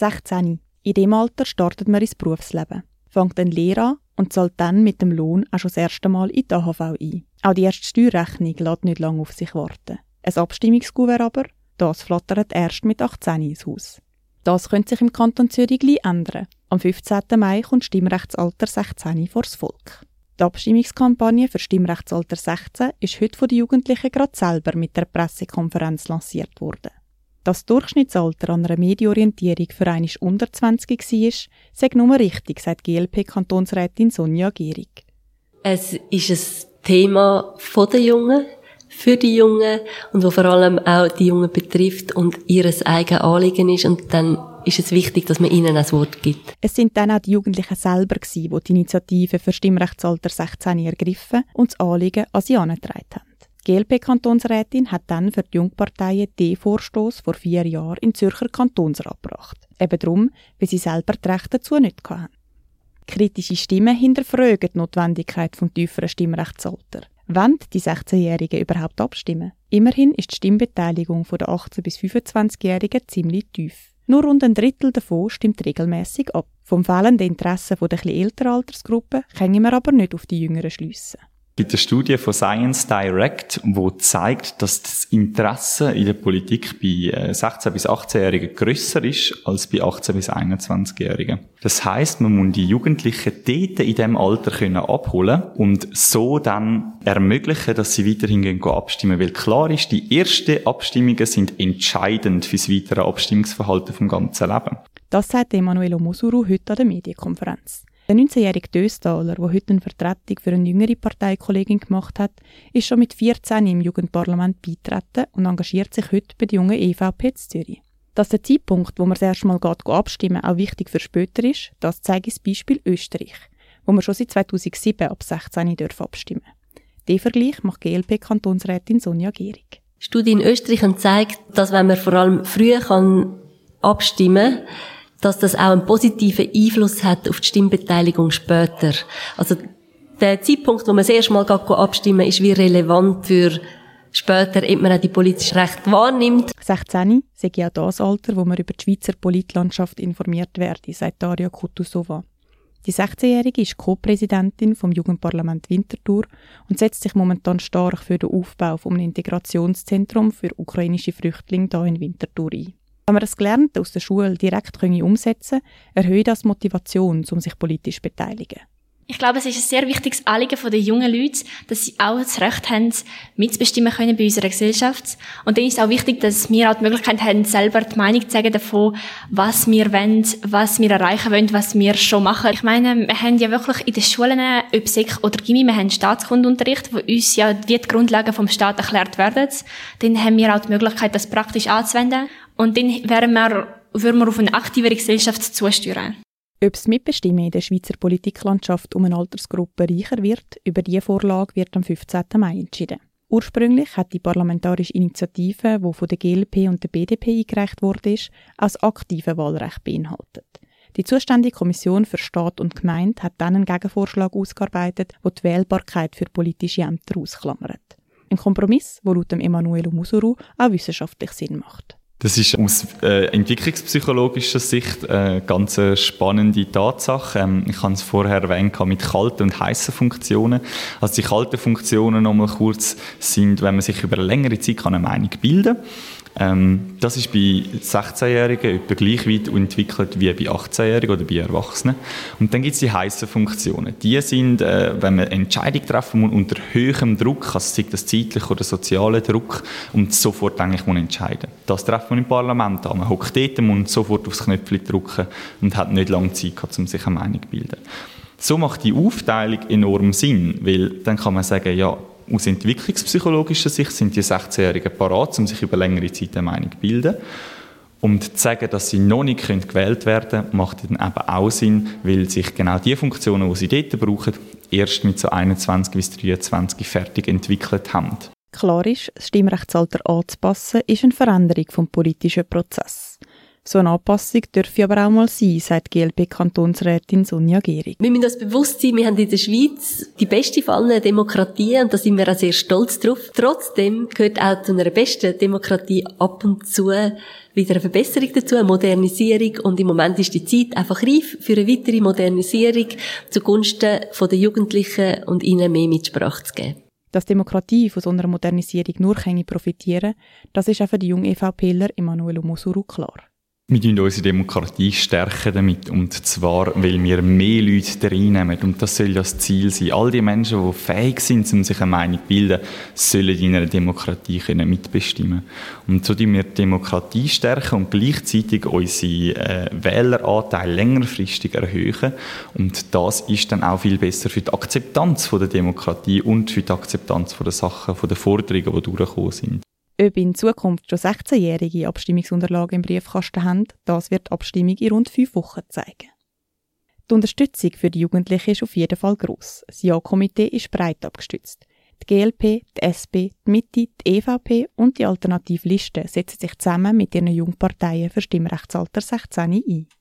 16. In dem Alter startet man ins Berufsleben, fängt dann Lehre an und zahlt dann mit dem Lohn auch schon das erste Mal in die AHV ein. Auch die erste Steuerrechnung lässt nicht lange auf sich warten. Ein Abstimmungskuvert aber, das flattert erst mit 18 ins Haus. Das könnte sich im Kanton Zürich gleich ändern. Am 15. Mai kommt Stimmrechtsalter 16 vors Volk. Die Abstimmungskampagne für Stimmrechtsalter 16 ist heute von den Jugendlichen gerade selber mit der Pressekonferenz lanciert worden. Das Durchschnittsalter an einer Medienorientierung für einmal unter 20 war, sei nur richtig, sagt GLP-Kantonsrätin Sonja Gierig. Es ist ein Thema der Jungen, für die Jungen und wo vor allem auch die Jungen betrifft und ihres eigenen Anliegen ist und dann ist es wichtig, dass man ihnen ein Wort gibt. Es sind dann auch die Jugendlichen selber die die Initiative für Stimmrechtsalter 16 ergriffen und das Anliegen an sie herangetragen haben. Die GLP-Kantonsrätin hat dann für die Jungparteien den Vorstoß vor vier Jahren in Zürcher Kantonsrat gebracht. Eben darum, weil sie selber die Rechte dazu nicht hatten. Kritische Stimmen hinterfragen die Notwendigkeit des tieferen Stimmrechtsalter. Wollen die 16-Jährigen überhaupt abstimmen? Immerhin ist die Stimmbeteiligung der 18- bis 25-Jährigen ziemlich tief. Nur rund ein Drittel davon stimmt regelmäßig ab. Vom fehlenden Interesse der etwas älteren Altersgruppe können wir aber nicht auf die Jüngeren schliessen gibt eine Studie von Science Direct, wo zeigt, dass das Interesse in der Politik bei 16 äh, bis 18-Jährigen grösser ist als bei 18 bis 21-Jährigen. Das heißt, man muss die Jugendlichen dort in diesem Alter können abholen und so dann ermöglichen, dass sie weiterhin gehen abstimmen. Weil klar ist, die ersten Abstimmungen sind entscheidend für das weitere Abstimmungsverhalten vom ganzen Leben. Das sagt Emanuele Mosuru heute an der Medienkonferenz. Der 19-jährige Döstaler, der heute eine Vertretung für eine jüngere Parteikollegin gemacht hat, ist schon mit 14 im Jugendparlament beitreten und engagiert sich heute bei der jungen EVP in Zürich. Dass der Zeitpunkt, wo man das erste Mal geht, abstimmen auch wichtig für später ist, das zeigt das Beispiel Österreich, wo man schon seit 2007 ab 16 dürfen abstimmen Den Vergleich macht GLP-Kantonsrätin Sonja Gierig. Studie in Österreich zeigt, dass wenn man vor allem früh kann abstimmen kann, dass das auch einen positiven Einfluss hat auf die Stimmbeteiligung später. Also der Zeitpunkt, wo man das erste Mal abstimmen ist wie relevant für später, ob man auch die politische Recht wahrnimmt. 16 sei ja das Alter, wo man über die Schweizer Politlandschaft informiert werde, sagt Daria Kutusova. Die 16-Jährige ist Co-Präsidentin vom Jugendparlament Winterthur und setzt sich momentan stark für den Aufbau einem Integrationszentrum für ukrainische Flüchtlinge hier in Winterthur ein. Wenn man das Gelernte aus der Schule direkt umsetzen können, erhöht das Motivation, um sich politisch zu beteiligen. Ich glaube, es ist ein sehr wichtiges Anliegen der jungen Leute, dass sie auch das Recht haben, mitzubestimmen können bei unserer Gesellschaft. Und dann ist es auch wichtig, dass wir auch die Möglichkeit haben, selber die Meinung zu sagen davon, was wir wollen, was wir erreichen wollen, was wir schon machen. Ich meine, wir haben ja wirklich in den Schulen, ob Sek oder Gimmi, wir haben Staatskundenunterricht, wo uns ja wie die Grundlagen vom Staat erklärt werden. Dann haben wir auch die Möglichkeit, das praktisch anzuwenden. Und dann wären wir, würden wir auf eine aktivere Gesellschaft zusteuern. Ob das Mitbestimmen in der Schweizer Politiklandschaft um eine Altersgruppe reicher wird, über diese Vorlage wird am 15. Mai entschieden. Ursprünglich hat die parlamentarische Initiative, die von der GLP und der BDP eingereicht wurde, als aktive Wahlrecht beinhaltet. Die zuständige Kommission für Staat und Gemeinde hat dann einen Gegenvorschlag ausgearbeitet, der die Wählbarkeit für politische Ämter ausklammert. Ein Kompromiss, der laut Emanuel Musuru auch wissenschaftlich Sinn macht. Das ist aus äh, entwicklungspsychologischer Sicht eine äh, ganz spannende Tatsache. Ähm, ich habe es vorher erwähnt mit kalten und heißen Funktionen. Also die kalten Funktionen nochmal kurz sind, wenn man sich über eine längere Zeit eine Meinung bilden kann ähm, das ist bei 16-Jährigen etwa gleich weit entwickelt wie bei 18-Jährigen oder bei Erwachsenen. Und dann gibt es die heißen Funktionen. Die sind, äh, wenn man Entscheidungen treffen muss unter höherem Druck, also sei das zeitlicher oder sozialer Druck, und sofort eigentlich muss entscheiden. Das trifft man im Parlament an. Man hockt dort und sofort aufs Knöpfchen drücken und hat nicht lange Zeit gehabt, um sich eine Meinung zu bilden. So macht die Aufteilung enorm Sinn, weil dann kann man sagen, ja, aus entwicklungspsychologischer Sicht sind die 16-Jährigen parat, um sich über längere Zeit eine Meinung zu bilden. Und zu sagen, dass sie noch nicht gewählt werden können, macht dann eben auch Sinn, weil sich genau die Funktionen, die sie dort brauchen, erst mit so 21 bis 23 fertig entwickelt haben. Klar ist, das Stimmrechtsalter anzupassen, ist eine Veränderung vom politischen Prozess. So eine Anpassung dürfe aber auch mal sein, sagt GLP-Kantonsrätin Sonja Gehrig. Wir müssen uns bewusst sein, wir haben in der Schweiz die beste von allen Demokratien und da sind wir auch sehr stolz drauf. Trotzdem gehört auch zu einer besten Demokratie ab und zu wieder eine Verbesserung dazu, eine Modernisierung und im Moment ist die Zeit einfach reif für eine weitere Modernisierung zugunsten der Jugendlichen und ihnen mehr Mitsprache zu geben. Dass Demokratie von so einer Modernisierung nur profitieren das ist auch für die jungen EVPler Emanuel Omosuru klar. Wir stärken unsere Demokratie stärken damit. Und zwar, weil wir mehr Leute reinnehmen. Und das soll ja das Ziel sein. All die Menschen, die fähig sind, um sich eine Meinung zu bilden, sollen in einer Demokratie können mitbestimmen Und so die wir die Demokratie stärken und gleichzeitig unsere äh, Wähleranteil längerfristig erhöhen. Und das ist dann auch viel besser für die Akzeptanz der Demokratie und für die Akzeptanz der Sachen, von den Forderungen, die durchgekommen sind. Ob in Zukunft schon 16-jährige Abstimmungsunterlagen im Briefkasten haben, das wird die Abstimmung in rund fünf Wochen zeigen. Die Unterstützung für die Jugendlichen ist auf jeden Fall gross. Das Ja-Komitee ist breit abgestützt. Die GLP, die SP, die Mitte, die EVP und die Alternativliste setzen sich zusammen mit ihren Jungparteien für Stimmrechtsalter 16 ein.